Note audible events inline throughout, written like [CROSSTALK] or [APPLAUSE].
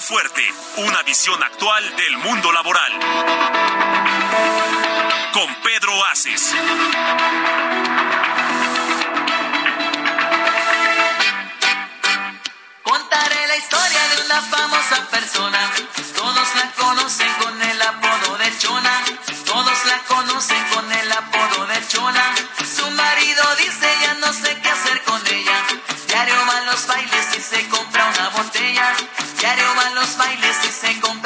Fuerte, una visión actual del mundo laboral. Con Pedro Aces. Contaré la historia de una famosa persona. Todos la conocen con el apodo de Chona. Todos la conocen con el apodo de Chona. Su marido dice botella. Diario va a los bailes y se compra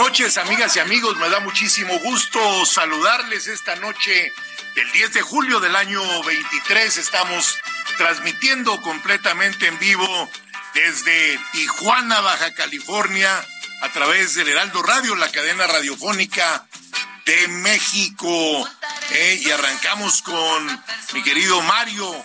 noches, amigas y amigos. Me da muchísimo gusto saludarles esta noche del 10 de julio del año 23. Estamos transmitiendo completamente en vivo desde Tijuana, Baja California, a través del Heraldo Radio, la cadena radiofónica de México. Eh, y arrancamos con mi querido Mario,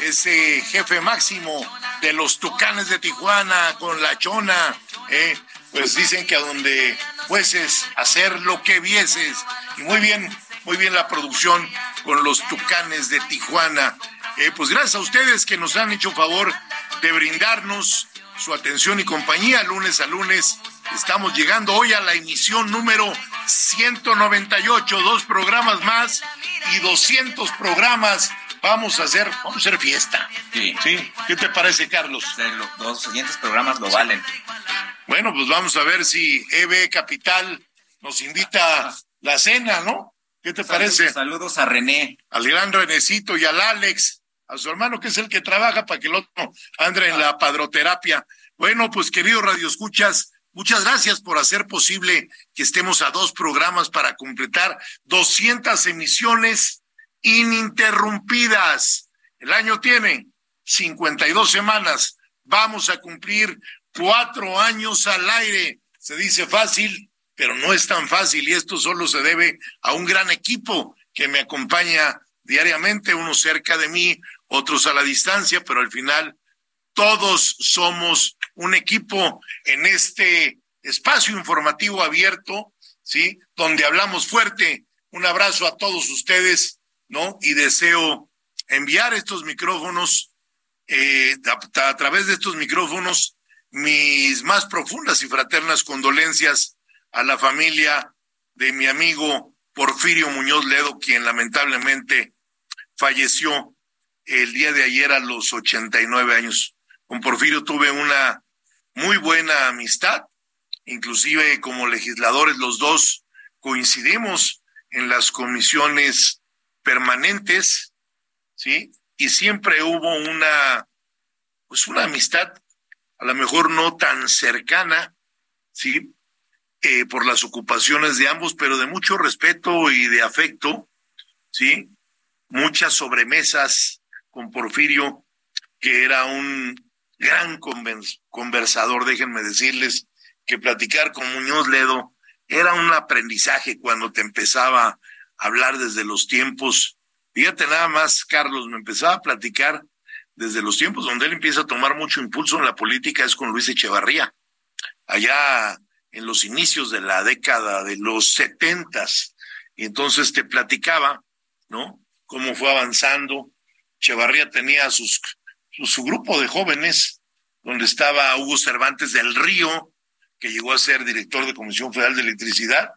ese jefe máximo de los Tucanes de Tijuana, con la Chona. Eh, pues dicen que a donde fueses, hacer lo que vieses. Y muy bien, muy bien la producción con los Tucanes de Tijuana. Eh, pues gracias a ustedes que nos han hecho favor de brindarnos su atención y compañía lunes a lunes. Estamos llegando hoy a la emisión número 198, dos programas más y 200 programas. Vamos a hacer, vamos a hacer fiesta. Sí. ¿Sí? ¿Qué te parece, Carlos? Los dos siguientes programas lo valen. Bueno, pues vamos a ver si EB Capital nos invita a la cena, ¿no? ¿Qué te parece? Saludos a René. Al gran Renecito y al Alex, a su hermano que es el que trabaja para que el otro ande en la padroterapia. Bueno, pues queridos radioescuchas, muchas gracias por hacer posible que estemos a dos programas para completar 200 emisiones ininterrumpidas. El año tiene 52 semanas. Vamos a cumplir cuatro años al aire. Se dice fácil, pero no es tan fácil y esto solo se debe a un gran equipo que me acompaña diariamente, unos cerca de mí, otros a la distancia, pero al final todos somos un equipo en este espacio informativo abierto, ¿sí? Donde hablamos fuerte. Un abrazo a todos ustedes, ¿no? Y deseo enviar estos micrófonos, eh, a, a través de estos micrófonos, mis más profundas y fraternas condolencias a la familia de mi amigo Porfirio Muñoz Ledo, quien lamentablemente falleció el día de ayer a los 89 años. Con Porfirio tuve una muy buena amistad, inclusive como legisladores los dos coincidimos en las comisiones permanentes, ¿sí? Y siempre hubo una, pues una amistad a lo mejor no tan cercana, ¿sí? Eh, por las ocupaciones de ambos, pero de mucho respeto y de afecto, ¿sí? Muchas sobremesas con Porfirio, que era un gran conversador, déjenme decirles que platicar con Muñoz Ledo era un aprendizaje cuando te empezaba a hablar desde los tiempos. Fíjate nada más, Carlos, me empezaba a platicar desde los tiempos donde él empieza a tomar mucho impulso en la política es con Luis Echevarría, allá en los inicios de la década de los setentas. Y entonces te platicaba, ¿no? Cómo fue avanzando. Echevarría tenía sus, su, su grupo de jóvenes, donde estaba Hugo Cervantes del Río, que llegó a ser director de Comisión Federal de Electricidad,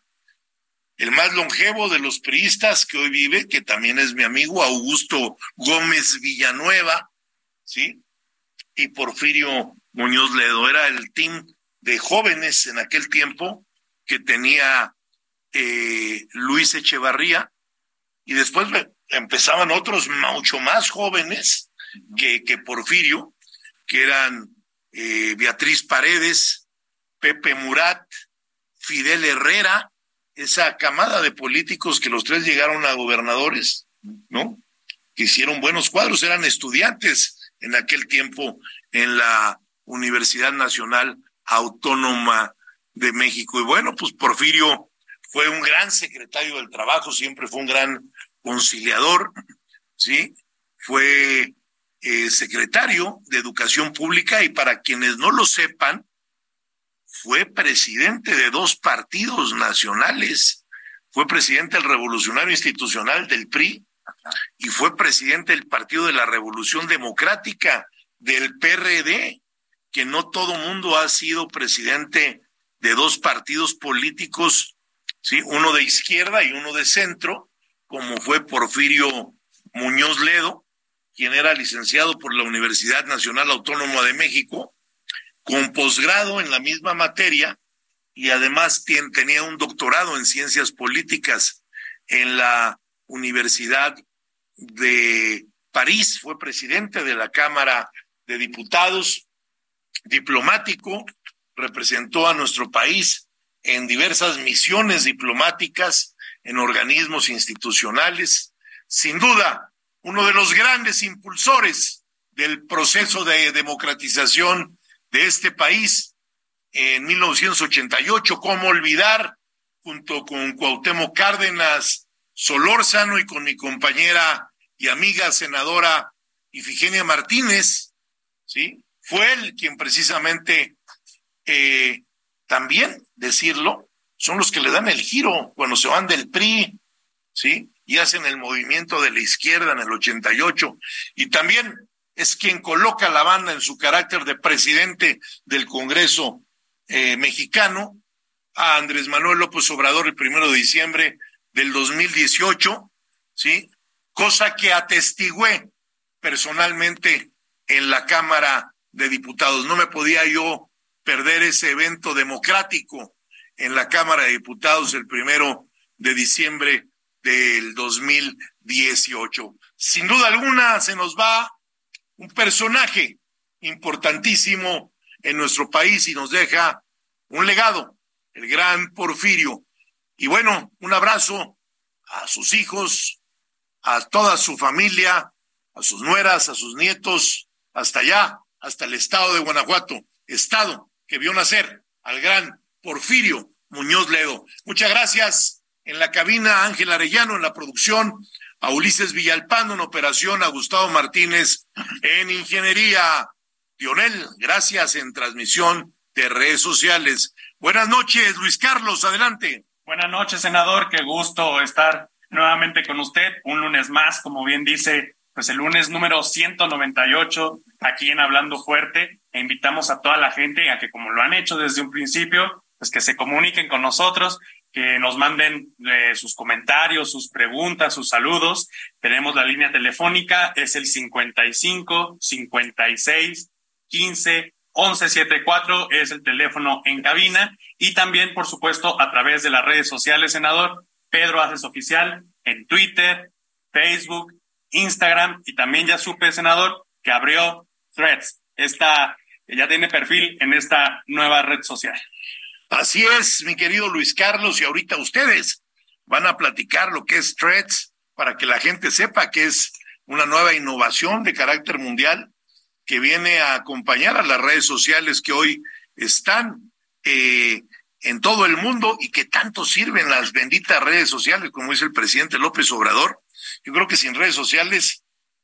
el más longevo de los priistas que hoy vive, que también es mi amigo Augusto Gómez Villanueva, ¿sí? Y Porfirio Muñoz Ledo. Era el team de jóvenes en aquel tiempo que tenía eh, Luis Echevarría, y después empezaban otros mucho más jóvenes que, que Porfirio, que eran eh, Beatriz Paredes, Pepe Murat, Fidel Herrera, esa camada de políticos que los tres llegaron a gobernadores, ¿no? Que hicieron buenos cuadros, eran estudiantes en aquel tiempo en la Universidad Nacional Autónoma de México. Y bueno, pues Porfirio fue un gran secretario del Trabajo, siempre fue un gran conciliador, ¿sí? Fue eh, secretario de Educación Pública y para quienes no lo sepan, fue presidente de dos partidos nacionales. Fue presidente del Revolucionario Institucional del PRI y fue presidente del Partido de la Revolución Democrática del PRD, que no todo mundo ha sido presidente de dos partidos políticos, ¿sí? uno de izquierda y uno de centro, como fue Porfirio Muñoz Ledo, quien era licenciado por la Universidad Nacional Autónoma de México con posgrado en la misma materia y además tenía un doctorado en ciencias políticas en la Universidad de París, fue presidente de la Cámara de Diputados, diplomático, representó a nuestro país en diversas misiones diplomáticas, en organismos institucionales, sin duda uno de los grandes impulsores del proceso de democratización de este país en 1988. ¿Cómo olvidar? Junto con Cuauhtémoc Cárdenas Solórzano y con mi compañera y amiga senadora Ifigenia Martínez, ¿sí? Fue él quien precisamente eh, también decirlo, son los que le dan el giro cuando se van del PRI, ¿sí? Y hacen el movimiento de la izquierda en el 88. Y también es quien coloca la banda en su carácter de presidente del Congreso eh, mexicano, a Andrés Manuel López Obrador el primero de diciembre del 2018, ¿sí? Cosa que atestigué personalmente en la Cámara de Diputados. No me podía yo perder ese evento democrático en la Cámara de Diputados el primero de diciembre del 2018. Sin duda alguna se nos va un personaje importantísimo en nuestro país y nos deja un legado, el gran Porfirio. Y bueno, un abrazo a sus hijos, a toda su familia, a sus nueras, a sus nietos, hasta allá, hasta el estado de Guanajuato, estado que vio nacer al gran Porfirio Muñoz Ledo. Muchas gracias. En la cabina Ángel Arellano, en la producción, a Ulises Villalpando en operación, a Gustavo Martínez en ingeniería. Dionel, gracias en transmisión de redes sociales. Buenas noches, Luis Carlos, adelante. Buenas noches, senador, qué gusto estar nuevamente con usted, un lunes más, como bien dice, pues el lunes número 198 aquí en Hablando Fuerte, e invitamos a toda la gente a que como lo han hecho desde un principio, pues que se comuniquen con nosotros que nos manden eh, sus comentarios, sus preguntas, sus saludos. Tenemos la línea telefónica, es el 55 56 15 11 74, es el teléfono en cabina. Y también, por supuesto, a través de las redes sociales, senador, Pedro Haces Oficial, en Twitter, Facebook, Instagram, y también ya supe, senador, que abrió Threads. Esta, ya tiene perfil en esta nueva red social. Así es, mi querido Luis Carlos, y ahorita ustedes van a platicar lo que es Threads para que la gente sepa que es una nueva innovación de carácter mundial que viene a acompañar a las redes sociales que hoy están eh, en todo el mundo y que tanto sirven las benditas redes sociales, como dice el presidente López Obrador. Yo creo que sin redes sociales,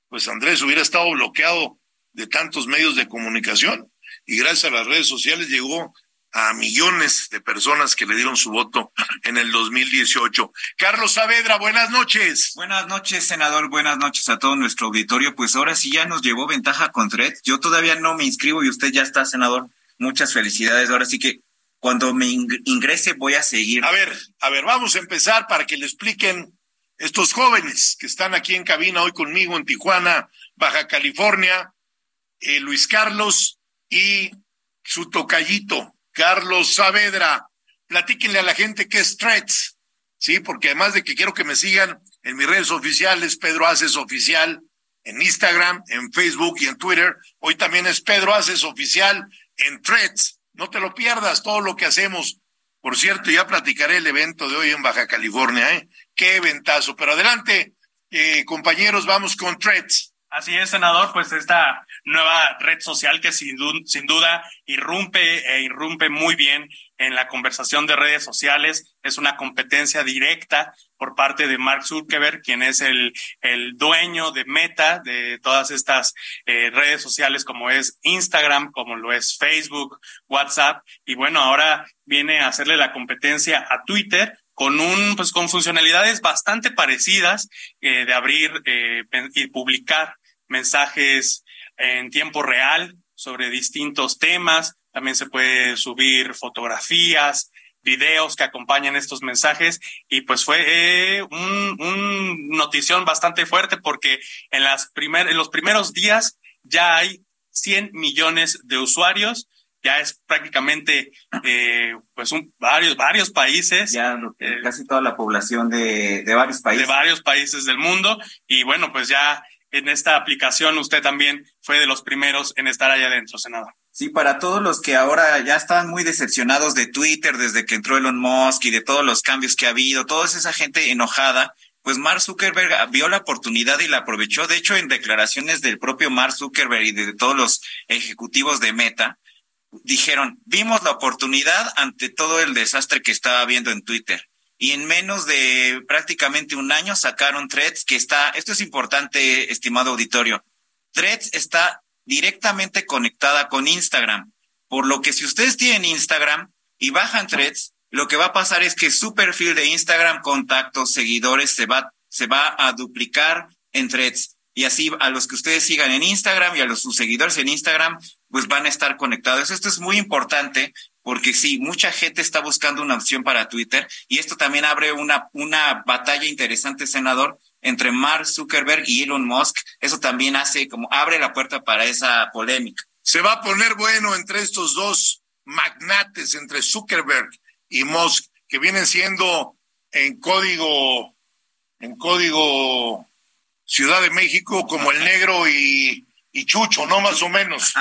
pues Andrés hubiera estado bloqueado de tantos medios de comunicación y gracias a las redes sociales llegó a millones de personas que le dieron su voto en el 2018. Carlos Saavedra, buenas noches. Buenas noches, senador. Buenas noches a todo nuestro auditorio. Pues ahora sí ya nos llevó ventaja con Tred. Yo todavía no me inscribo y usted ya está, senador. Muchas felicidades. Ahora sí que Cuando me ingrese voy a seguir. A ver, a ver, vamos a empezar para que le expliquen estos jóvenes que están aquí en cabina hoy conmigo en Tijuana, Baja California, eh, Luis Carlos y su tocallito, Carlos Saavedra. Platíquenle a la gente qué es Threads, ¿sí? Porque además de que quiero que me sigan en mis redes oficiales, Pedro Haces Oficial, en Instagram, en Facebook y en Twitter. Hoy también es Pedro Haces Oficial en Threads. No te lo pierdas todo lo que hacemos. Por cierto, ya platicaré el evento de hoy en Baja California, ¿eh? Qué eventazo. Pero adelante, eh, compañeros, vamos con Threads. Así es, senador, pues esta nueva red social que sin, sin duda irrumpe e irrumpe muy bien en la conversación de redes sociales. Es una competencia directa por parte de Mark Zuckerberg, quien es el, el dueño de Meta, de todas estas eh, redes sociales como es Instagram, como lo es Facebook, WhatsApp. Y bueno, ahora viene a hacerle la competencia a Twitter con un, pues con funcionalidades bastante parecidas eh, de abrir eh, y publicar mensajes en tiempo real sobre distintos temas. También se puede subir fotografías, videos que acompañan estos mensajes y pues fue eh, un, notición bastante fuerte porque en, las primer, en los primeros días ya hay 100 millones de usuarios, ya es prácticamente eh, pues un, varios, varios países. Ya eh, casi toda la población de, de varios países. De varios países del mundo y bueno, pues ya en esta aplicación usted también fue de los primeros en estar allá adentro, senador. Sí, para todos los que ahora ya están muy decepcionados de Twitter desde que entró Elon Musk y de todos los cambios que ha habido, toda esa gente enojada, pues Mark Zuckerberg vio la oportunidad y la aprovechó. De hecho, en declaraciones del propio Mark Zuckerberg y de todos los ejecutivos de Meta, dijeron, vimos la oportunidad ante todo el desastre que estaba habiendo en Twitter. Y en menos de prácticamente un año sacaron Threads, que está, esto es importante, estimado auditorio, Threads está directamente conectada con Instagram. Por lo que si ustedes tienen Instagram y bajan threads, lo que va a pasar es que su perfil de Instagram, contactos, seguidores, se va, se va a duplicar en threads. Y así a los que ustedes sigan en Instagram y a los sus seguidores en Instagram, pues van a estar conectados. Esto es muy importante porque sí, mucha gente está buscando una opción para Twitter y esto también abre una, una batalla interesante, senador, entre Mark Zuckerberg y Elon Musk, eso también hace como abre la puerta para esa polémica. Se va a poner bueno entre estos dos magnates, entre Zuckerberg y Musk, que vienen siendo en código, en código Ciudad de México como el negro y, y Chucho, ¿no? Más o menos.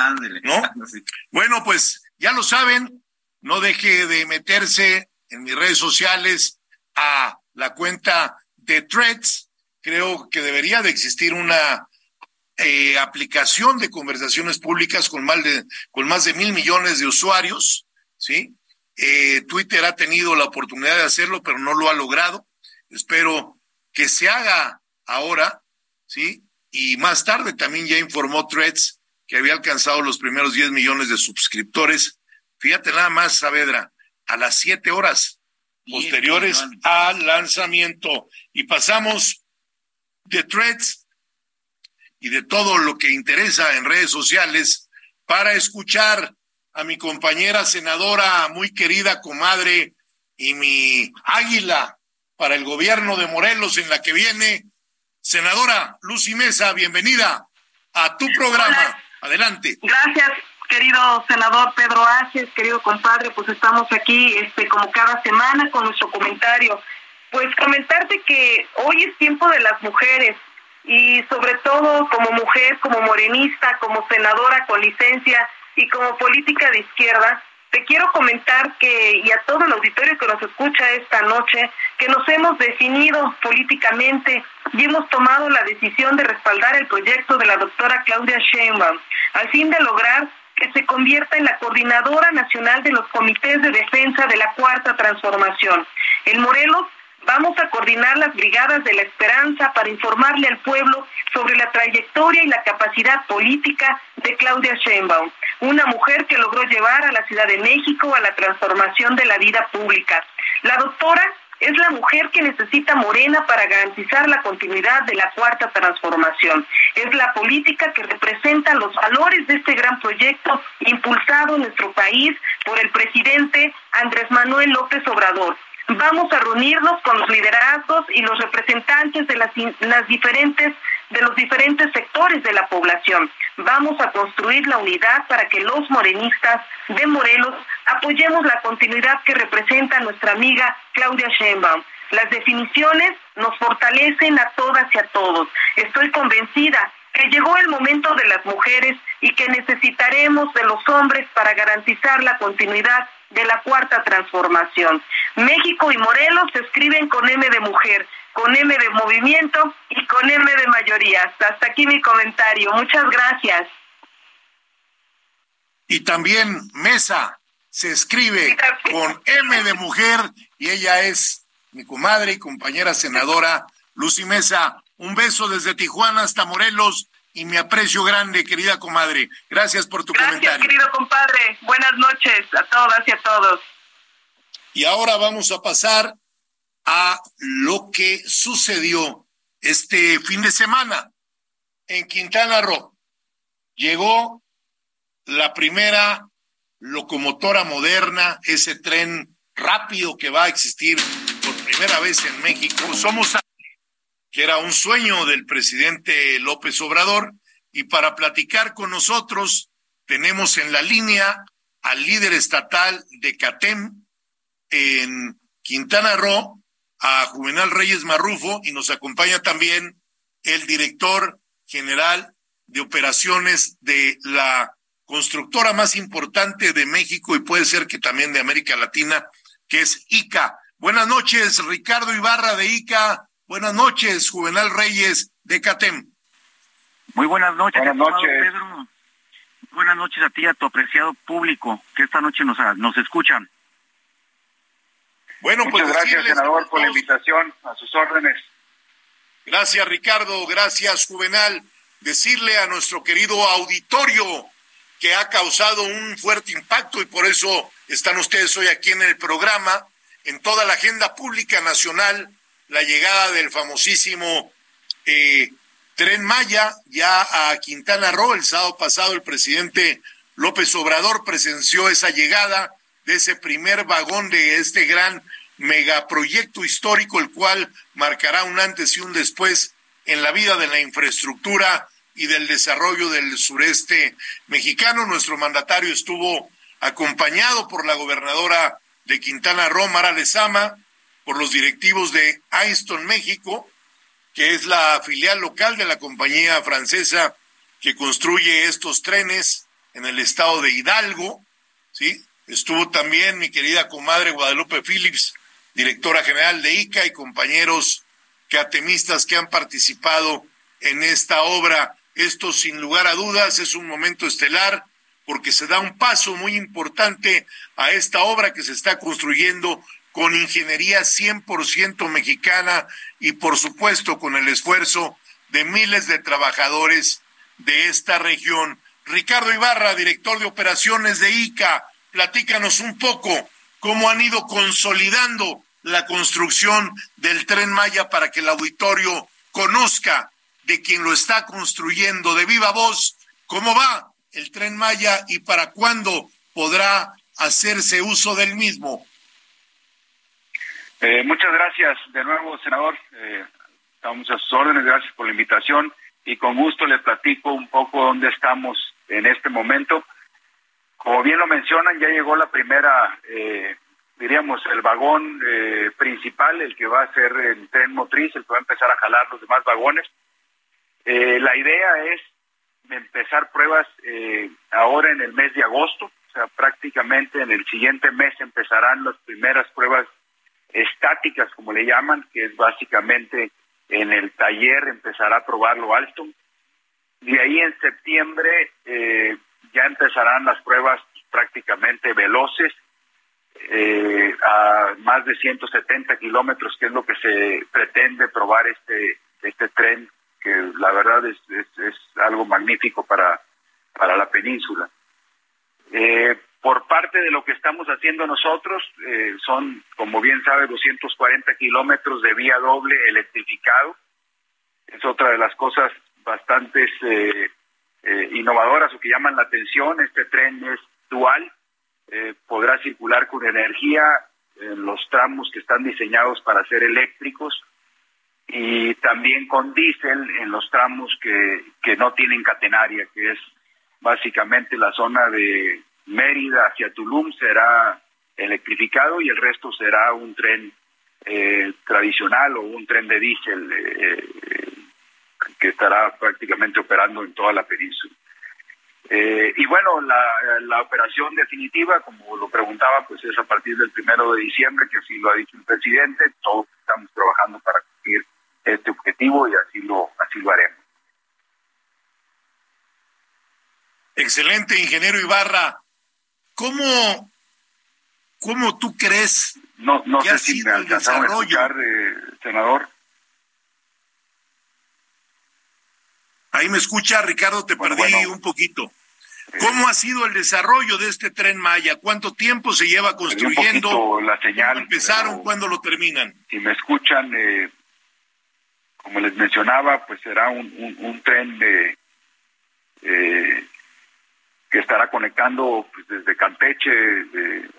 ¿No? [LAUGHS] Bueno, pues ya lo saben, no deje de meterse en mis redes sociales a la cuenta de Threads creo que debería de existir una eh, aplicación de conversaciones públicas con más de, mil millones de usuarios, ¿sí? Eh, Twitter ha tenido la oportunidad de hacerlo, pero no lo ha logrado. Espero que se haga ahora, ¿sí? Y más tarde también ya informó Threads que había alcanzado los primeros 10 millones de suscriptores. Fíjate nada más, Saavedra, a las siete horas posteriores al lanzamiento. Y pasamos de threads y de todo lo que interesa en redes sociales para escuchar a mi compañera senadora, muy querida comadre y mi águila para el gobierno de Morelos en la que viene. Senadora Lucy Mesa, bienvenida a tu programa. Adelante. Gracias, querido senador Pedro Aces, querido compadre, pues estamos aquí este como cada semana con nuestro comentario. Pues comentarte que hoy es tiempo de las mujeres y sobre todo como mujer, como morenista, como senadora con licencia y como política de izquierda, te quiero comentar que, y a todo el auditorio que nos escucha esta noche, que nos hemos definido políticamente y hemos tomado la decisión de respaldar el proyecto de la doctora Claudia Sheinbaum, al fin de lograr que se convierta en la coordinadora nacional de los comités de defensa de la Cuarta Transformación. En Morelos Vamos a coordinar las brigadas de la esperanza para informarle al pueblo sobre la trayectoria y la capacidad política de Claudia Sheinbaum, una mujer que logró llevar a la Ciudad de México a la transformación de la vida pública. La doctora es la mujer que necesita Morena para garantizar la continuidad de la cuarta transformación. Es la política que representa los valores de este gran proyecto impulsado en nuestro país por el presidente Andrés Manuel López Obrador. Vamos a reunirnos con los liderazgos y los representantes de las, diferentes de los diferentes sectores de la población. Vamos a construir la unidad para que los morenistas de Morelos apoyemos la continuidad que representa nuestra amiga Claudia Sheinbaum. Las definiciones nos fortalecen a todas y a todos. Estoy convencida que llegó el momento de las mujeres y que necesitaremos de los hombres para garantizar la continuidad de la cuarta transformación. México y Morelos se escriben con M de mujer, con M de movimiento y con M de mayoría. Hasta aquí mi comentario. Muchas gracias. Y también Mesa se escribe con M de mujer y ella es mi comadre y compañera senadora Lucy Mesa. Un beso desde Tijuana hasta Morelos y mi aprecio grande, querida comadre. Gracias por tu Gracias, comentario. querido compadre. Buenas noches a todas y a todos. Y ahora vamos a pasar a lo que sucedió este fin de semana en Quintana Roo. Llegó la primera locomotora moderna, ese tren rápido que va a existir por primera vez en México. Somos que era un sueño del presidente López Obrador. Y para platicar con nosotros, tenemos en la línea al líder estatal de CATEM en Quintana Roo, a Juvenal Reyes Marrufo, y nos acompaña también el director general de operaciones de la constructora más importante de México y puede ser que también de América Latina, que es ICA. Buenas noches, Ricardo Ibarra de ICA. Buenas noches, Juvenal Reyes de CATEM. Muy buenas noches, buenas noches. Pedro. Buenas noches a ti, a tu apreciado público que esta noche nos, nos escuchan. Bueno, Muchas pues gracias, senador, por la invitación. A sus órdenes. Gracias, Ricardo. Gracias, Juvenal. Decirle a nuestro querido auditorio que ha causado un fuerte impacto y por eso están ustedes hoy aquí en el programa, en toda la agenda pública nacional, la llegada del famosísimo eh, Tren Maya ya a Quintana Roo. El sábado pasado el presidente López Obrador presenció esa llegada de ese primer vagón de este gran megaproyecto histórico, el cual marcará un antes y un después en la vida de la infraestructura y del desarrollo del sureste mexicano. Nuestro mandatario estuvo acompañado por la gobernadora de Quintana Roo, Mara Lezama, por los directivos de Ainston México, que es la filial local de la compañía francesa que construye estos trenes en el estado de Hidalgo, ¿sí? Estuvo también mi querida comadre Guadalupe Phillips, directora general de ICA y compañeros catemistas que han participado en esta obra. Esto sin lugar a dudas es un momento estelar porque se da un paso muy importante a esta obra que se está construyendo con ingeniería 100% mexicana y por supuesto con el esfuerzo de miles de trabajadores de esta región. Ricardo Ibarra, director de operaciones de ICA, platícanos un poco cómo han ido consolidando la construcción del tren Maya para que el auditorio conozca de quien lo está construyendo de viva voz cómo va el tren Maya y para cuándo podrá hacerse uso del mismo. Eh, muchas gracias de nuevo, senador. Eh, estamos a sus órdenes. Gracias por la invitación y con gusto le platico un poco dónde estamos en este momento. Como bien lo mencionan, ya llegó la primera, eh, diríamos, el vagón eh, principal, el que va a ser el tren motriz, el que va a empezar a jalar los demás vagones. Eh, la idea es empezar pruebas eh, ahora en el mes de agosto, o sea, prácticamente en el siguiente mes empezarán las primeras pruebas estáticas, como le llaman, que es básicamente en el taller empezará a probarlo alto. De ahí en septiembre eh, ya empezarán las pruebas prácticamente veloces eh, a más de 170 kilómetros, que es lo que se pretende probar este este tren, que la verdad es, es, es algo magnífico para, para la península. Eh, por parte de lo que estamos haciendo nosotros, eh, son, como bien sabe, 240 kilómetros de vía doble electrificado. Es otra de las cosas bastante eh, eh, innovadoras o que llaman la atención. Este tren es dual, podrá circular con energía en los tramos que están diseñados para ser eléctricos y también con diésel en los tramos que, que no tienen catenaria, que es básicamente la zona de Mérida hacia Tulum será electrificado y el resto será un tren eh, tradicional o un tren de diésel eh, que estará prácticamente operando en toda la península. Eh, y bueno, la, operación definitiva, como lo preguntaba, pues es a partir del primero de diciembre, que así lo ha dicho el presidente. Todos estamos trabajando para cumplir este objetivo y así lo, así lo haremos. Excelente, ingeniero Ibarra. ¿Cómo, cómo tú crees no, no sé si me alcanzaron a escuchar, eh, senador? Ahí me escucha, Ricardo, te perdí un poquito. Eh, ¿Cómo ha sido el desarrollo de este tren Maya? ¿Cuánto tiempo se lleva construyendo? La señal, ¿Cuándo empezaron? ¿Cuándo lo terminan? Si me escuchan, eh, como les mencionaba, pues será un, un, un tren de eh, que estará conectando pues, desde Campeche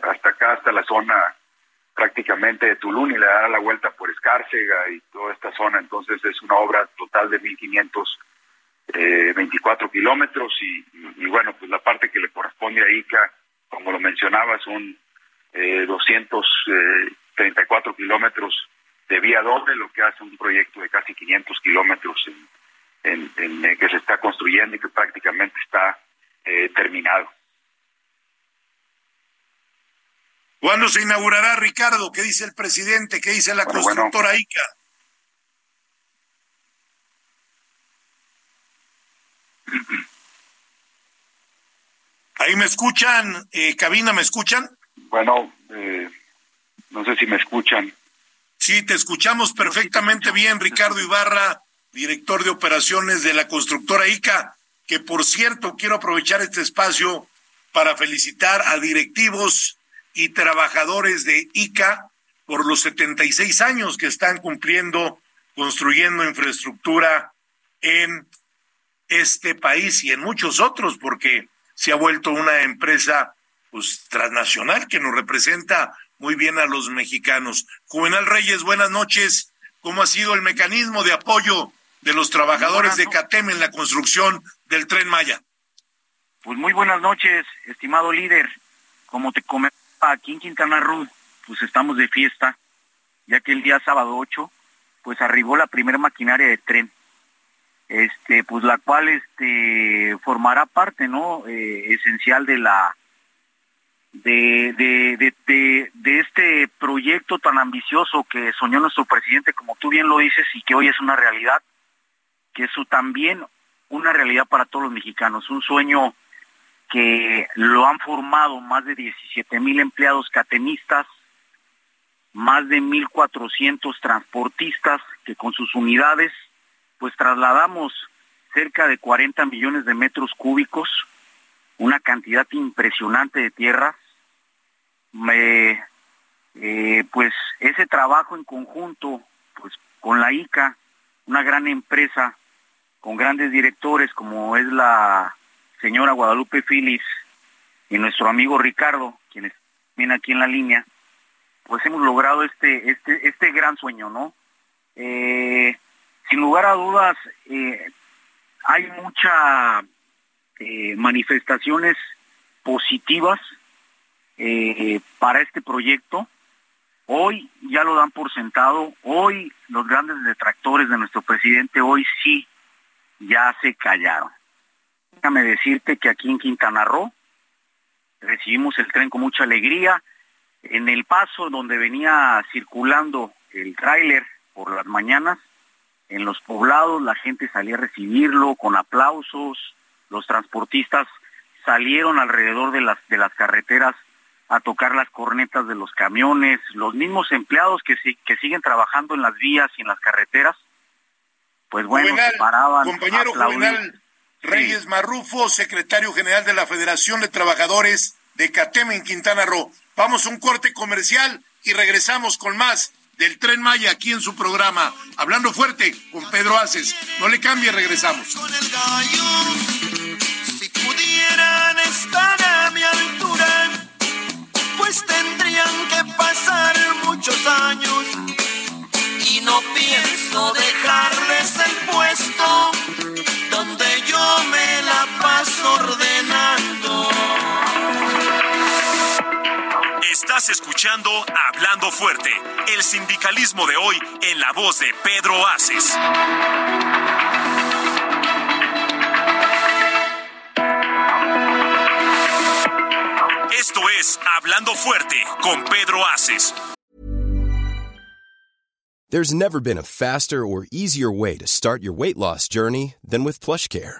hasta acá, hasta la zona prácticamente de Tulum y le dará la vuelta por Escárcega y toda esta zona. Entonces es una obra total de 1.524 eh, kilómetros y, bueno, pues la parte que le corresponde a ICA, como lo mencionaba, son eh, 234 kilómetros de vía doble, lo que hace un proyecto de casi 500 kilómetros en, en, que se está construyendo y que prácticamente está eh, terminado. ¿Cuándo se inaugurará, Ricardo? ¿Qué dice el presidente? ¿Qué dice la constructora ICA? Ahí me escuchan, eh, cabina, ¿me escuchan? Bueno, eh, no sé si me escuchan. Sí, te escuchamos perfectamente bien, Ricardo Ibarra, director de operaciones de la constructora ICA que por cierto quiero aprovechar este espacio para felicitar a directivos y trabajadores de ICA por los 76 años que están cumpliendo construyendo infraestructura en este país y en muchos otros, porque se ha vuelto una empresa pues transnacional que nos representa muy bien a los mexicanos. Juvenal Reyes, buenas noches. ¿Cómo ha sido el mecanismo de apoyo de los trabajadores de CATEM en la construcción del tren Maya. Pues muy buenas noches, estimado líder. Como te comentaba, aquí en Quintana Roo, pues estamos de fiesta, ya que el día sábado 8, pues arribó la primera maquinaria de tren, este, pues la cual este, formará parte, ¿no? Eh, esencial de la de, de, de, de, este proyecto tan ambicioso que soñó nuestro presidente, como tú bien lo dices, y que hoy es una realidad, que eso también una realidad para todos los mexicanos, un sueño que lo han formado más de 17 mil empleados catenistas, más de 1.400 transportistas que con sus unidades pues trasladamos cerca de 40 millones de metros cúbicos, una cantidad impresionante de tierras. Eh, pues ese trabajo en conjunto pues con la ICA, una gran empresa con grandes directores como es la señora Guadalupe Filis y nuestro amigo Ricardo, quienes vienen aquí en la línea, pues hemos logrado este, este, este gran sueño, ¿no? Eh, sin lugar a dudas, eh, hay muchas eh, manifestaciones positivas para este proyecto. Hoy ya lo dan por sentado, hoy los grandes detractores de nuestro presidente hoy sí ya se callaron. Déjame decirte que aquí en Quintana Roo recibimos el tren con mucha alegría. En el paso donde venía circulando el tráiler por las mañanas, en los poblados la gente salía a recibirlo con aplausos, los transportistas salieron alrededor de las, de las carreteras a tocar las cornetas de los camiones, los mismos empleados que, que siguen trabajando en las vías y en las carreteras pues bueno, paraban. Compañero Juvenal Reyes Marrufo, secretario general de la Federación de Trabajadores de Cateme en Quintana Roo. Vamos a un corte comercial y regresamos con más del Tren Maya aquí en su programa, hablando fuerte con Pedro Aces. No le cambie, regresamos. Si pudieran estar a mi altura, pues tendrían que pasar muchos años. Y no pienso dejarles Escuchando Hablando Fuerte, el sindicalismo de hoy en la voz de Pedro Aces. Esto es Hablando Fuerte con Pedro Aces. There's never been a faster or easier way to start your weight loss journey than with PlushCare.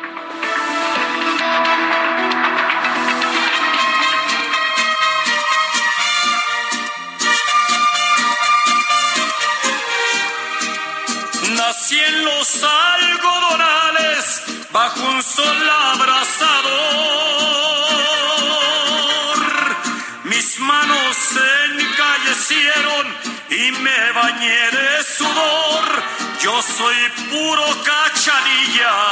Nací en los algodonales bajo un sol abrasador. Mis manos se encallecieron y me bañé de sudor. Yo soy puro cachanilla,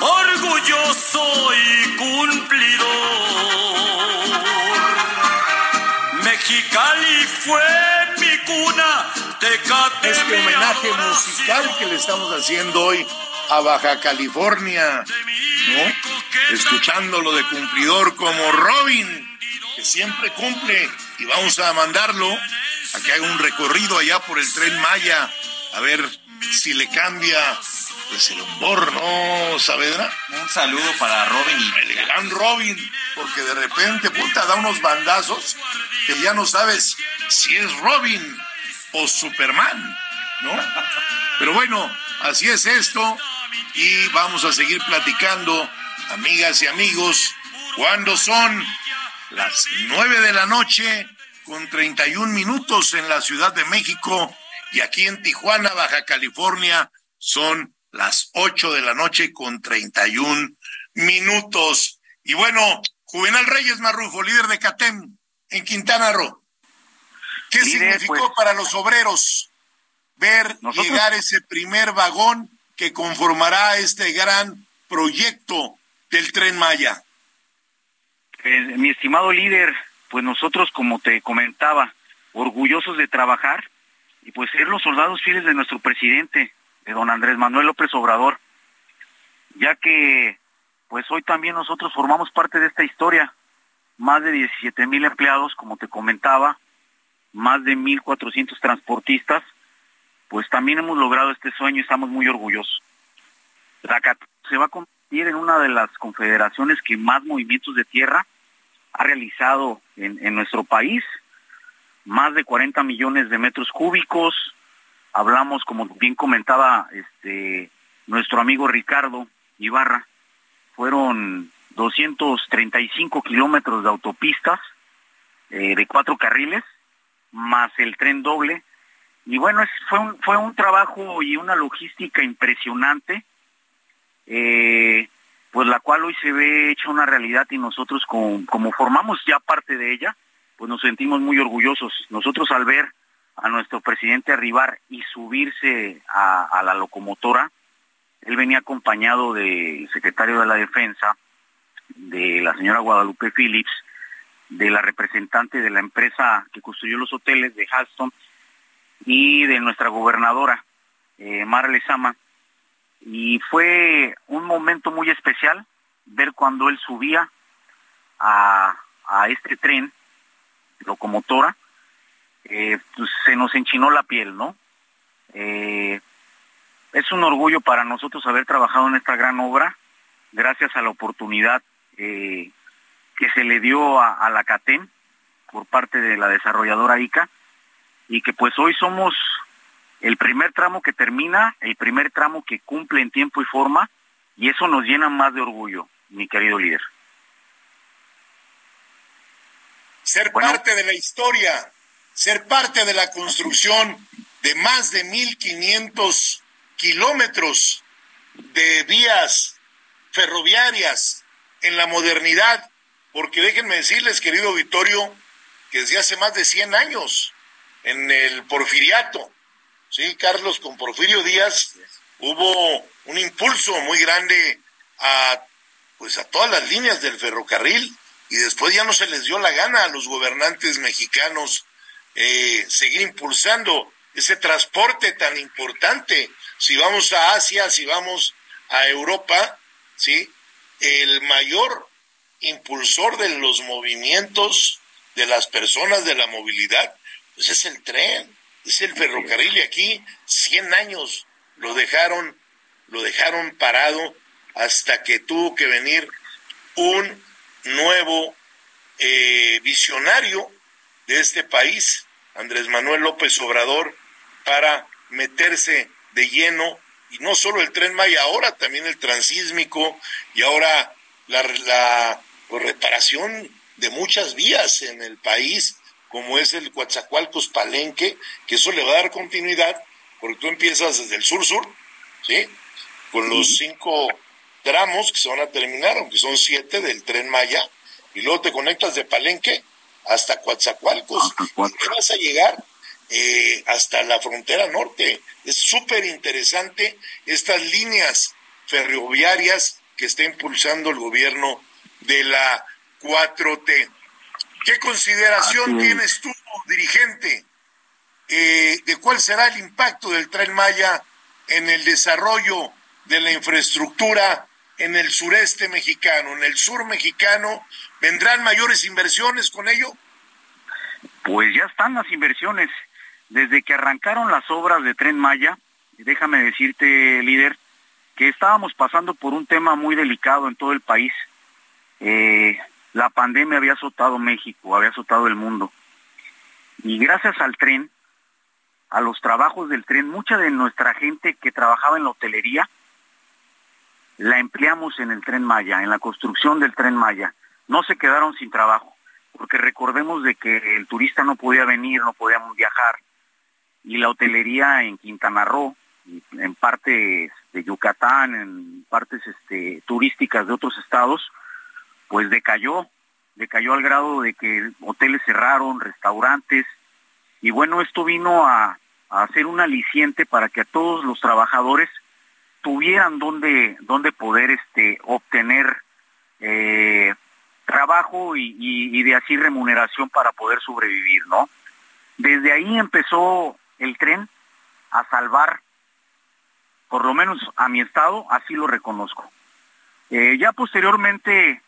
orgulloso y cumplidor. Mexicali fue mi cuna, Tecate Este homenaje musical que le estamos haciendo hoy a Baja California, ¿no? Escuchándolo de cumplidor como Robin, que siempre cumple, y vamos a mandarlo a que haga un recorrido allá por el tren Maya, a ver si le cambia pues el humor, ¿no, Saavedra? Un saludo para Robin y El gran Robin, porque de repente, puta, da unos bandazos que ya no sabes si es Robin o Superman, ¿no? Pero bueno, así es esto y vamos a seguir platicando, amigas y amigos, cuando son las nueve de la noche con 31 minutos en la Ciudad de México y aquí en Tijuana, Baja California, son las ocho de la noche con 31 minutos. Y bueno, Juvenal Reyes Marrufo, líder de CATEM en Quintana Roo. ¿Qué significó pues- para los obreros ver Nosotros- llegar ese primer vagón que conformará este gran proyecto del tren Maya? Eh, mi estimado líder, pues nosotros, como te comentaba, orgullosos de trabajar y pues ser los soldados fieles de nuestro presidente, de don Andrés Manuel López Obrador, ya que pues hoy también nosotros formamos parte de esta historia. Más de 17 mil empleados, como te comentaba, más de 1.400 transportistas, pues también hemos logrado este sueño y estamos muy orgullosos. CAT se va a convertir en una de las confederaciones que más movimientos de tierra ha realizado en, en nuestro país. Más de 40 millones de metros cúbicos. Hablamos, como bien comentaba este nuestro amigo Ricardo Ibarra, fueron 235 kilómetros de autopistas eh, de cuatro carriles, más el tren doble. Y bueno, fue, un, fue un trabajo y una logística impresionante, eh, pues la cual hoy se ve hecha una realidad y nosotros como formamos ya parte de ella, pues nos sentimos muy orgullosos. Nosotros al ver a nuestro presidente arribar y subirse a, la locomotora, él venía acompañado del secretario de la Defensa, de la señora Guadalupe Phillips, de la representante de la empresa que construyó los hoteles de Halston y de nuestra gobernadora, eh, Mara Lezama. Y fue un momento muy especial ver cuando él subía a, a este tren, locomotora, eh, pues se nos enchinó la piel, ¿no? Eh, es un orgullo para nosotros haber trabajado en esta gran obra, gracias a la oportunidad eh, que se le dio a, la CATEM por parte de la desarrolladora ICA y que pues hoy somos el primer tramo que termina, el primer tramo que cumple en tiempo y forma y eso nos llena más de orgullo, mi querido líder. Ser parte de la historia, ser parte de la construcción de más de 1.500 kilómetros de vías ferroviarias en la modernidad, porque déjenme decirles, querido Vittorio, que desde hace más de 100 años, en el porfiriato, sí, Carlos, con Porfirio Díaz, hubo un impulso muy grande a, pues a todas las líneas del ferrocarril, y después ya no se les dio la gana a los gobernantes mexicanos eh, seguir impulsando ese transporte tan importante. Si vamos a Asia, si vamos a Europa, ¿sí? El mayor impulsor de los movimientos de las personas de la movilidad, pues es el tren, es el ferrocarril y aquí 100 años lo dejaron lo dejaron parado hasta que tuvo que venir un nuevo eh, visionario de este país, Andrés Manuel López Obrador, para meterse de lleno, y no solo el tren Maya, ahora también el transísmico y ahora la, la pues, reparación de muchas vías en el país, como es el Coatzacoalcos Palenque, que eso le va a dar continuidad, porque tú empiezas desde el sur-sur, ¿sí? Con los cinco tramos que se van a terminar, aunque son siete del tren Maya, y luego te conectas de Palenque hasta Coatzacoalcos, y vas a llegar eh, hasta la frontera norte. Es súper interesante estas líneas ferroviarias que está impulsando el gobierno de la 4T. ¿Qué consideración tienes tú, dirigente, eh, de cuál será el impacto del tren Maya en el desarrollo de la infraestructura en el sureste mexicano, en el sur mexicano? ¿Vendrán mayores inversiones con ello? Pues ya están las inversiones. Desde que arrancaron las obras de Tren Maya, déjame decirte, líder, que estábamos pasando por un tema muy delicado en todo el país. Eh, la pandemia había azotado México, había azotado el mundo. Y gracias al tren, a los trabajos del tren, mucha de nuestra gente que trabajaba en la hotelería, la empleamos en el tren Maya, en la construcción del tren Maya. No se quedaron sin trabajo, porque recordemos de que el turista no podía venir, no podíamos viajar, y la hotelería en Quintana Roo, en partes de Yucatán, en partes este, turísticas de otros estados, pues decayó, decayó al grado de que hoteles cerraron, restaurantes, y bueno, esto vino a, a hacer un aliciente para que a todos los trabajadores tuvieran donde, donde poder este, obtener eh, trabajo y, de así remuneración para poder sobrevivir, ¿no? Desde ahí empezó el tren a salvar, por lo menos a mi estado, así lo reconozco. Eh, ya posteriormente,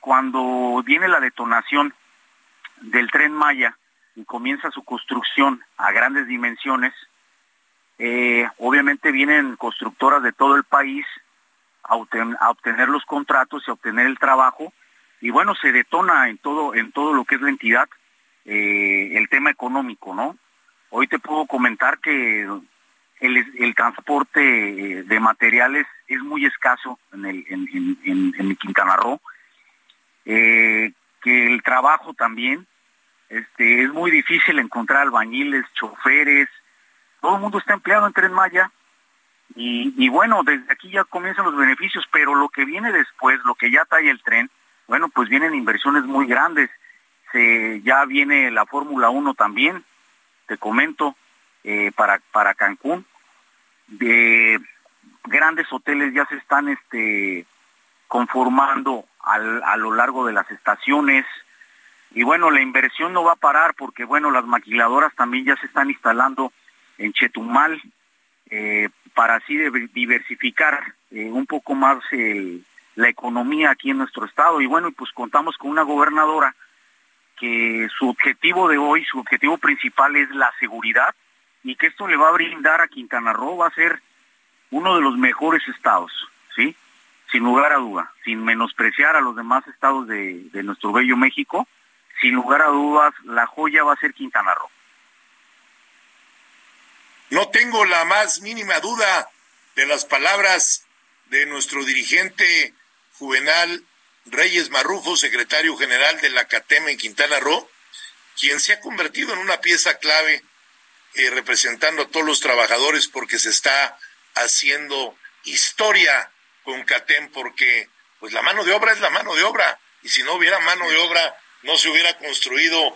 cuando viene la detonación del tren Maya y comienza su construcción a grandes dimensiones, eh, obviamente vienen constructoras de todo el país a, obtener los contratos y a obtener el trabajo. Y bueno se detona en todo en todo lo que es la entidad eh, el tema económico no Hoy te puedo comentar que el, transporte de materiales es muy escaso en, el, en, en, Quintana Roo, eh, que el trabajo también, este, es muy difícil encontrar albañiles, choferes, todo el mundo está empleado en Tren Maya, y, bueno, desde aquí ya comienzan los beneficios, pero lo que viene después, lo que ya trae el tren, bueno, pues vienen inversiones muy grandes. Ya viene la Fórmula 1 también, te comento, eh, para, para Cancún. De grandes hoteles ya se están este, conformando al, a lo largo de las estaciones. Y bueno, la inversión no va a parar porque bueno, las maquiladoras también ya se están instalando en Chetumal eh, para así diversificar eh, un poco más la economía aquí en nuestro estado. Y bueno, pues contamos con una gobernadora que su objetivo de hoy, su objetivo principal es la seguridad y que esto le va a brindar a Quintana Roo, va a ser uno de los mejores estados, ¿sí? Sin lugar a duda, sin menospreciar a los demás estados de, nuestro bello México, sin lugar a dudas, la joya va a ser Quintana Roo. No tengo la más mínima duda de las palabras de nuestro dirigente juvenal Reyes Marrufo, secretario general de la CATEM en Quintana Roo, quien se ha convertido en una pieza clave eh, representando a todos los trabajadores porque se está haciendo historia con CATEM porque pues la mano de obra es la mano de obra y si no hubiera mano de obra no se hubiera construido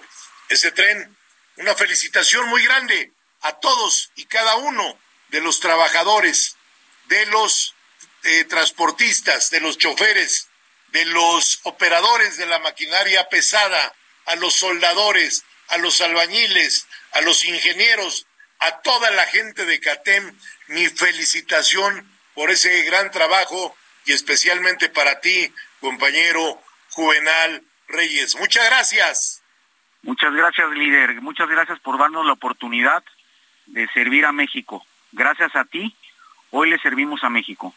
ese tren. Una felicitación muy grande a todos y cada uno de los trabajadores, de los eh, transportistas, de los choferes, de los operadores de la maquinaria pesada, a los soldadores, a los albañiles, a los ingenieros, a toda la gente de CATEM, mi felicitación por ese gran trabajo y especialmente para ti, compañero Juvenal Reyes. Muchas gracias. Muchas gracias, líder. Muchas gracias por darnos la oportunidad de servir a México. Gracias a ti, hoy le servimos a México.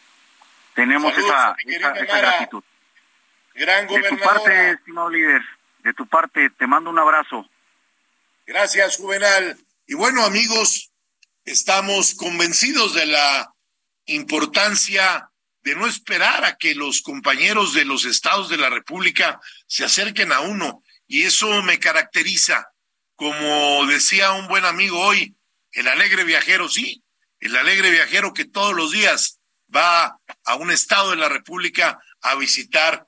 Tenemos esa, esa, gratitud. Gran De tu parte, estimado líder, de tu parte, te mando un abrazo. Gracias, Juvenal. Y bueno, amigos, estamos convencidos de la importancia de no esperar a que los compañeros de los estados de la República se acerquen a uno. Y eso me caracteriza. Como decía un buen amigo hoy, el alegre viajero, sí, el alegre viajero que todos los días va a un estado de la República a visitar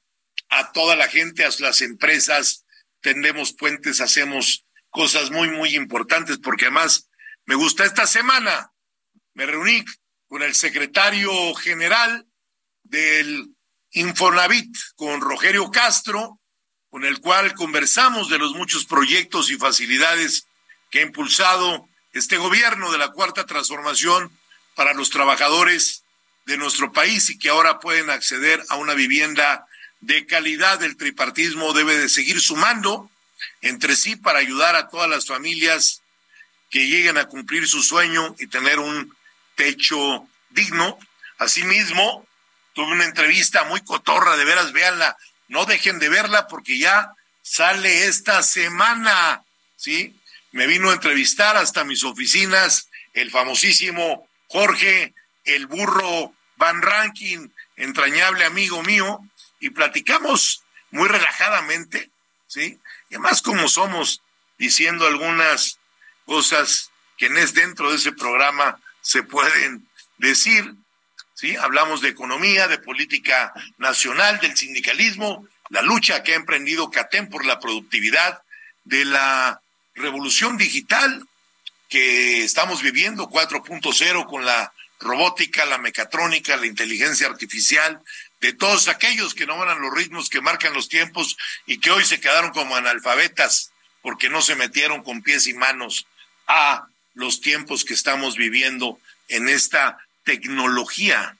a toda la gente, a las empresas, tendemos puentes, hacemos cosas muy, muy importantes, porque además me gusta esta semana, me reuní con el secretario general del Infonavit, con Rogerio Castro, con el cual conversamos de los muchos proyectos y facilidades que ha impulsado este gobierno de la cuarta transformación para los trabajadores de nuestro país y que ahora pueden acceder a una vivienda de calidad. El tripartismo debe de seguir sumando entre sí para ayudar a todas las familias que lleguen a cumplir su sueño y tener un techo digno. Asimismo, tuve una entrevista muy cotorra, de veras, véanla, no dejen de verla porque ya sale esta semana, ¿sí? Me vino a entrevistar hasta mis oficinas el famosísimo Jorge, el burro Van Ranking, entrañable amigo mío, y platicamos muy relajadamente, ¿sí? Y además como somos, diciendo algunas cosas que es dentro de ese programa se pueden decir, ¿sí? Hablamos de economía, de política nacional, del sindicalismo, la lucha que ha emprendido CATEM por la productividad, de la revolución digital que estamos viviendo 4.0 con la robótica, la mecatrónica, la inteligencia artificial, de todos aquellos que no van a los ritmos que marcan los tiempos y que hoy se quedaron como analfabetas porque no se metieron con pies y manos a los tiempos que estamos viviendo en esta tecnología,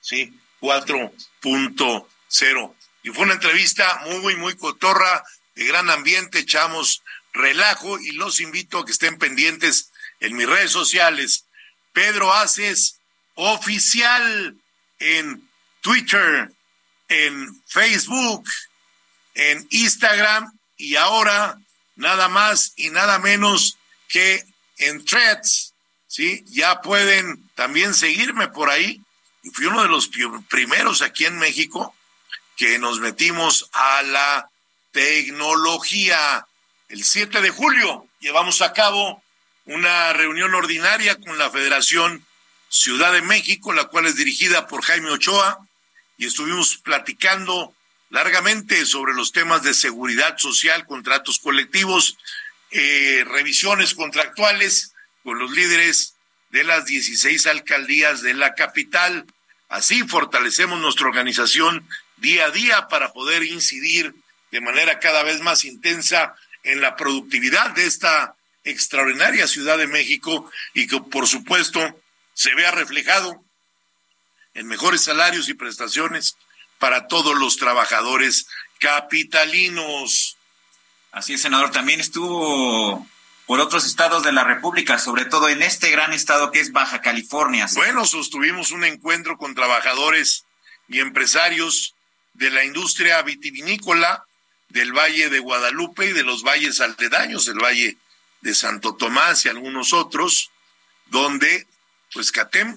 ¿sí? 4.0. Y fue una entrevista muy, muy cotorra, de gran ambiente, echamos relajo y los invito a que estén pendientes en mis redes sociales. Pedro Haces Oficial en Twitter, en Facebook, en Instagram y ahora nada más y nada menos que en Threads, ¿sí? Ya pueden también seguirme por ahí. Fui uno de los primeros aquí en México que nos metimos a la tecnología. El 7 de julio llevamos a cabo una reunión ordinaria con la Federación Ciudad de México, la cual es dirigida por Jaime Ochoa, y estuvimos platicando largamente sobre los temas de seguridad social, contratos colectivos, eh, revisiones contractuales con los líderes de las 16 alcaldías de la capital. Así fortalecemos nuestra organización día a día para poder incidir de manera cada vez más intensa en la productividad de esta extraordinaria Ciudad de México y que por supuesto se vea reflejado en mejores salarios y prestaciones para todos los trabajadores capitalinos. Así es, senador. También estuvo por otros estados de la República, sobre todo en este gran estado que es Baja California. Bueno, sostuvimos un encuentro con trabajadores y empresarios de la industria vitivinícola del Valle de Guadalupe y de los valles aledaños, el Valle de Santo Tomás y algunos otros, donde pues CATEM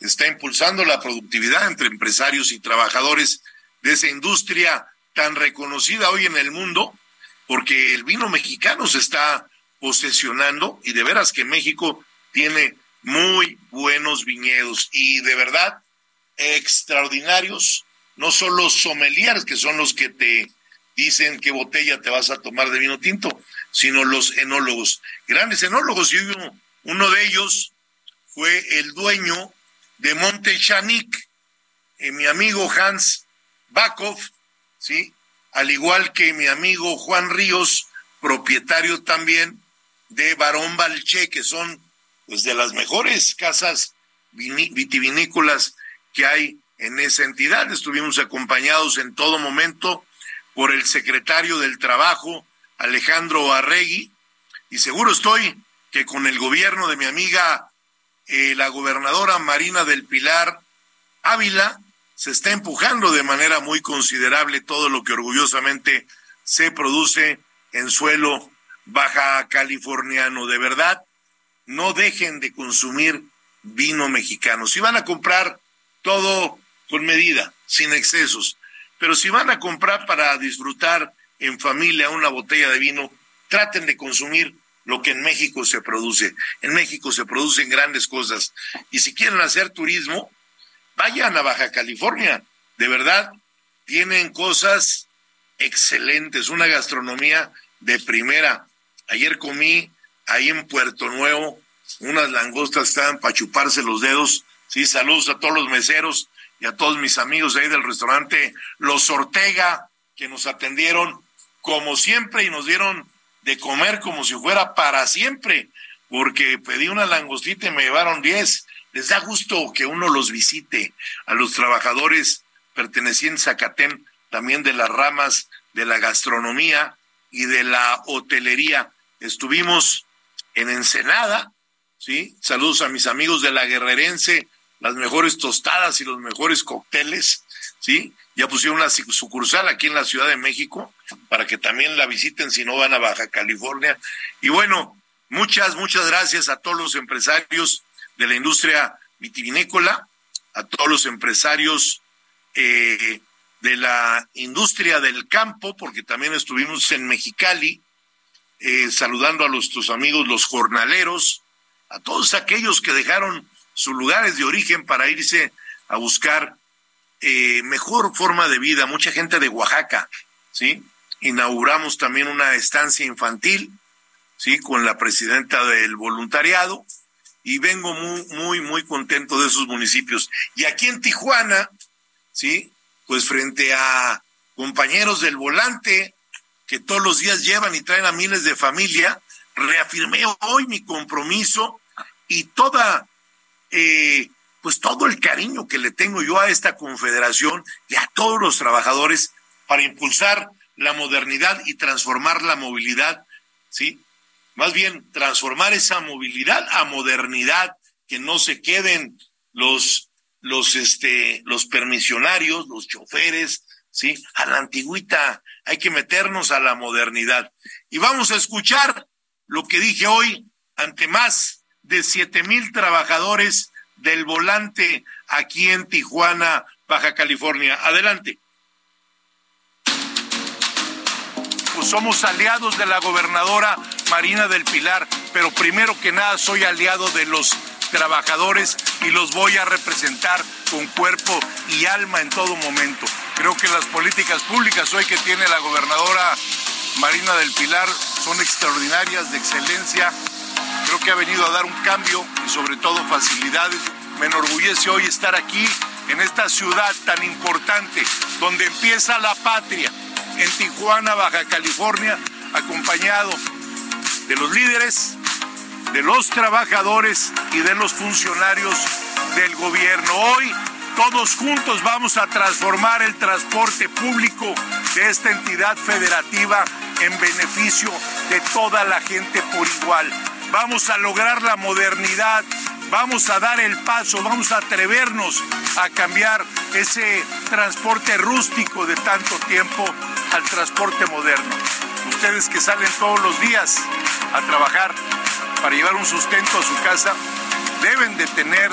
está impulsando la productividad entre empresarios y trabajadores de esa industria tan reconocida hoy en el mundo, porque el vino mexicano se está posesionando y de veras que México tiene muy buenos viñedos y de verdad extraordinarios, no solo sommeliers, que son los que te dicen qué botella te vas a tomar de vino tinto, sino los enólogos, grandes enólogos, y uno, de ellos fue el dueño de Monte Chanic, eh, mi amigo Hans Bakov, ¿sí? Al igual que mi amigo Juan Ríos, propietario también de Barón Balché, que son pues de las mejores casas vitivinícolas que hay en esa entidad. Estuvimos acompañados en todo momento por el secretario del Trabajo, Alejandro Arregui, y seguro estoy que con el gobierno de mi amiga, eh, la gobernadora Marina del Pilar Ávila, se está empujando de manera muy considerable todo lo que orgullosamente se produce en suelo baja californiano. De verdad, no dejen de consumir vino mexicano. Si van a comprar todo con medida, sin excesos, pero si van a comprar para disfrutar en familia una botella de vino, traten de consumir lo que en México se produce. En México se producen grandes cosas. Y si quieren hacer turismo, vayan a Baja California. De verdad, tienen cosas excelentes, una gastronomía de primera. Ayer comí ahí en Puerto Nuevo unas langostas estaban para chuparse los dedos. Sí, saludos a todos los meseros y a todos mis amigos ahí del restaurante Los Ortega que nos atendieron como siempre y nos dieron de comer como si fuera para siempre, porque pedí una langostita y me llevaron diez. Les da gusto que uno los visite a los trabajadores pertenecientes a CATEM, también de las ramas de la gastronomía y de la hotelería. Estuvimos en Ensenada, ¿sí? Saludos a mis amigos de la Guerrerense, las mejores tostadas y los mejores cócteles, ¿sí? Ya pusieron una sucursal aquí en la Ciudad de México para que también la visiten si no van a Baja California. Y bueno, muchas, muchas gracias a todos los empresarios de la industria vitivinícola, a todos los empresarios eh, de la industria del campo, porque también estuvimos en Mexicali, eh, saludando a nuestros amigos los jornaleros, a todos aquellos que dejaron sus lugares de origen para irse a buscar eh, mejor forma de vida. Mucha gente de Oaxaca, ¿sí? Inauguramos también una estancia infantil, ¿sí? Con la presidenta del voluntariado y vengo muy, muy, muy contento de esos municipios. Y aquí en Tijuana, ¿sí? Pues frente a compañeros del volante que todos los días llevan y traen a miles de familia, reafirmé hoy mi compromiso y toda, eh, pues todo el cariño que le tengo yo a esta confederación y a todos los trabajadores para impulsar la modernidad y transformar la movilidad, ¿sí? Más bien, transformar esa movilidad a modernidad, que no se queden los, los, este, los permisionarios, los choferes, ¿sí? A la antigüita, hay que meternos a la modernidad. Y vamos a escuchar lo que dije hoy ante más de siete mil trabajadores del volante aquí en Tijuana, Baja California. Adelante. Pues somos aliados de la gobernadora Marina del Pilar, pero primero que nada soy aliado de los trabajadores y los voy a representar con cuerpo y alma en todo momento. Creo que las políticas públicas hoy que tiene la gobernadora Marina del Pilar son extraordinarias, de excelencia. Creo que ha venido a dar un cambio y sobre todo facilidades. Me enorgullece hoy estar aquí en esta ciudad tan importante, donde empieza la patria, en Tijuana, Baja California, acompañado de los líderes, de los trabajadores y de los funcionarios del gobierno. Hoy todos juntos vamos a transformar el transporte público de esta entidad federativa en beneficio de toda la gente por igual. Vamos a lograr la modernidad, vamos a dar el paso, vamos a atrevernos a cambiar ese transporte rústico de tanto tiempo al transporte moderno. Ustedes que salen todos los días a trabajar para llevar un sustento a su casa, deben de tener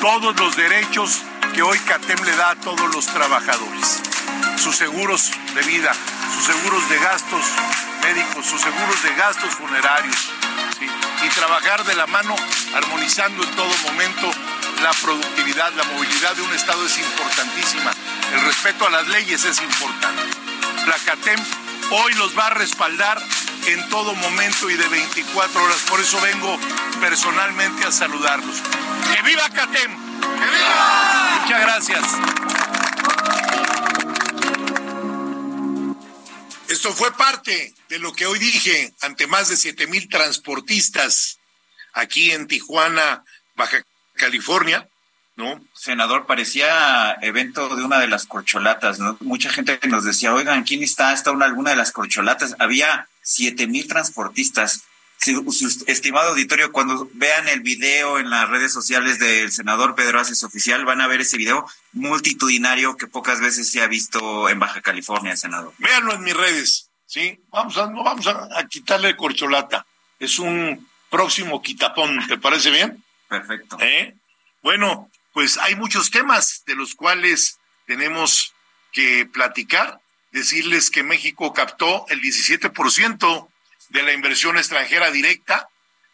todos los derechos que hoy CATEM le da a todos los trabajadores. Sus seguros de vida, sus seguros de gastos médicos, sus seguros de gastos funerarios. Y trabajar de la mano, armonizando en todo momento la productividad, la movilidad de un Estado es importantísima. El respeto a las leyes es importante. La CATEM hoy los va a respaldar en todo momento y de 24 horas. Por eso vengo personalmente a saludarlos. ¡Que viva CATEM! ¡Que viva! Muchas gracias. Esto fue parte de lo que hoy dije ante más de 7 mil transportistas aquí en Tijuana, Baja California, ¿no? Senador, parecía evento de una de las corcholatas, ¿no? Mucha gente nos decía, oigan, ¿quién está? ¿Está una, alguna de las corcholatas? Había siete mil transportistas. Si, estimado auditorio, cuando vean el video en las redes sociales del senador Pedro Aces Oficial, van a ver ese video multitudinario que pocas veces se ha visto en Baja California, senador. Véanlo en mis redes, ¿sí? Vamos a, vamos a, a quitarle corcholata. Es un próximo quitapón, ¿te parece bien? Perfecto. ¿Eh? Bueno, pues hay muchos temas de los cuales tenemos que platicar. Decirles que México captó el 17% de la inversión extranjera directa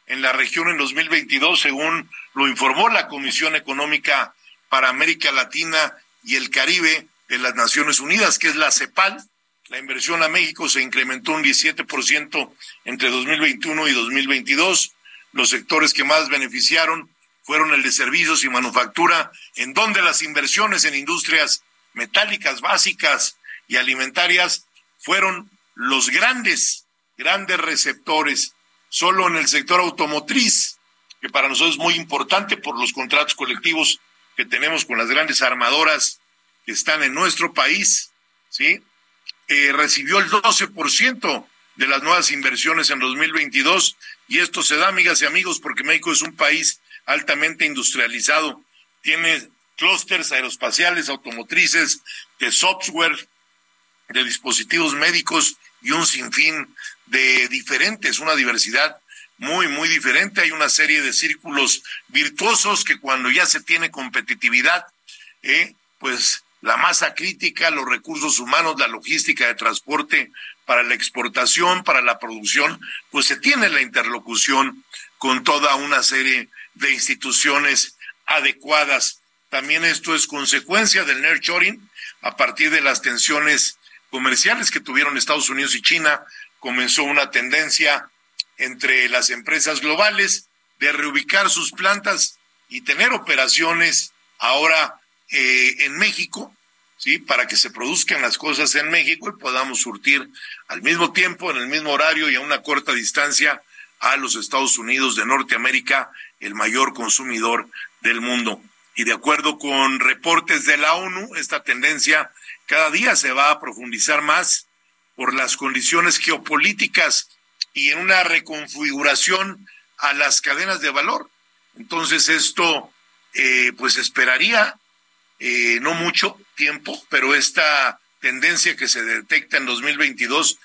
en la región en 2022, según lo informó la Comisión Económica para América Latina y el Caribe de las Naciones Unidas, que es la CEPAL. La inversión a México se incrementó un 17% entre 2021 y 2022 los sectores que más beneficiaron fueron el de servicios y manufactura, en donde las inversiones en industrias metálicas básicas y alimentarias fueron los grandes, grandes receptores. Solo en el sector automotriz, que para nosotros es muy importante por los contratos colectivos que tenemos con las grandes armadoras que están en nuestro país, ¿sí? Eh, recibió el 12% de las nuevas inversiones en 2022 y esto se da, amigas y amigos, porque México es un país altamente industrializado. Tiene clústeres aeroespaciales, automotrices, de software, de dispositivos médicos y un sinfín de diferentes, una diversidad muy, muy diferente. Hay una serie de círculos virtuosos que cuando ya se tiene competitividad, eh, pues la masa crítica, los recursos humanos, la logística de transporte para la exportación, para la producción, pues se tiene la interlocución con toda una serie de instituciones adecuadas. También esto es consecuencia del nurturing a partir de las tensiones comerciales que tuvieron Estados Unidos y China, comenzó una tendencia entre las empresas globales de reubicar sus plantas y tener operaciones ahora eh, en México ¿sí? Para que se produzcan las cosas en México y podamos surtir al mismo tiempo, en el mismo horario y a una corta distancia a los Estados Unidos de Norteamérica, el mayor consumidor del mundo. Y de acuerdo con reportes de la ONU, esta tendencia cada día se va a profundizar más por las condiciones geopolíticas y en una reconfiguración a las cadenas de valor. Entonces esto, eh, pues esperaría eh, no mucho tiempo, pero esta tendencia que se detecta en 2022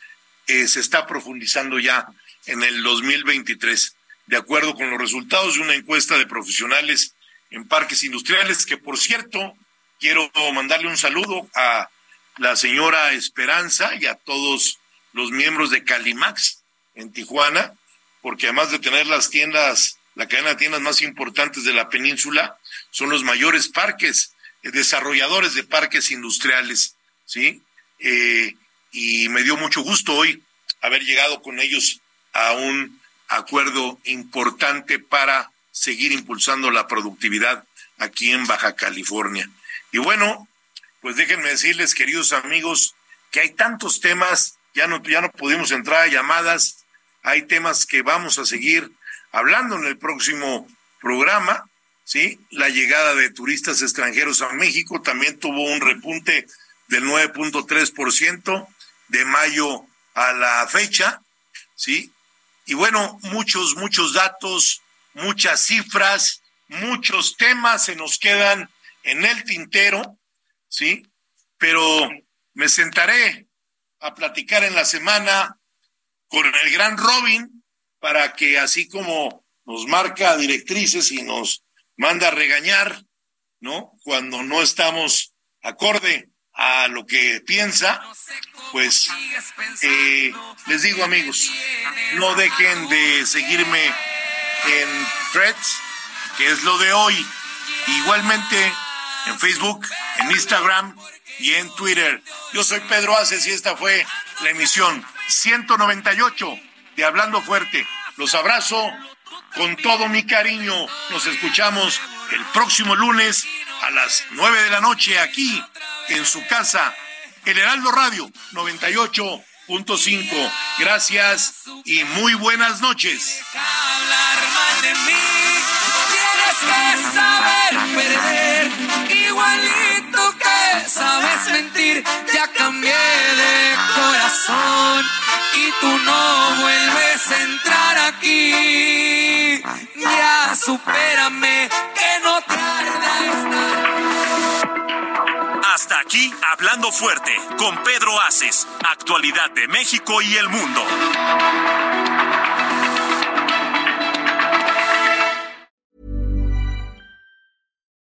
eh, se está profundizando ya en el 2023, de acuerdo con los resultados de una encuesta de profesionales en parques industriales, que por cierto, quiero mandarle un saludo a la señora Esperanza y a todos los miembros de Calimax en Tijuana, porque además de tener las tiendas, la cadena de tiendas más importantes de la península, son los mayores parques desarrolladores de parques industriales, ¿sí? Eh, y me dio mucho gusto hoy haber llegado con ellos a un acuerdo importante para seguir impulsando la productividad aquí en Baja California. Y bueno, pues déjenme decirles, queridos amigos, que hay tantos temas, ya no, ya no pudimos entrar a llamadas, hay temas que vamos a seguir hablando en el próximo programa, ¿sí? La llegada de turistas extranjeros a México también tuvo un repunte del 9.3% de mayo a la fecha, ¿sí? Y bueno, muchos, muchos datos, muchas cifras, muchos temas se nos quedan en el tintero, ¿sí? Pero me sentaré a platicar en la semana con el gran Robin para que así como nos marca directrices y nos manda a regañar, ¿no? Cuando no estamos acorde a lo que piensa, pues eh, les digo amigos, no dejen de seguirme en threads, que es lo de hoy. Igualmente en Facebook, en Instagram y en Twitter. Yo soy Pedro Aces y esta fue la emisión 198 de Hablando Fuerte. Los abrazo con todo mi cariño. Nos escuchamos el próximo lunes a las 9 de la noche aquí en su casa, el Heraldo Radio 98.5. Gracias y muy buenas noches. Que saber perder, igualito que sabes mentir. Ya cambié de corazón y tú no vuelves a entrar aquí. Ya supérame, que no tarda estar. Hasta aquí, Hablando Fuerte, con Pedro Aces, actualidad de México y el mundo.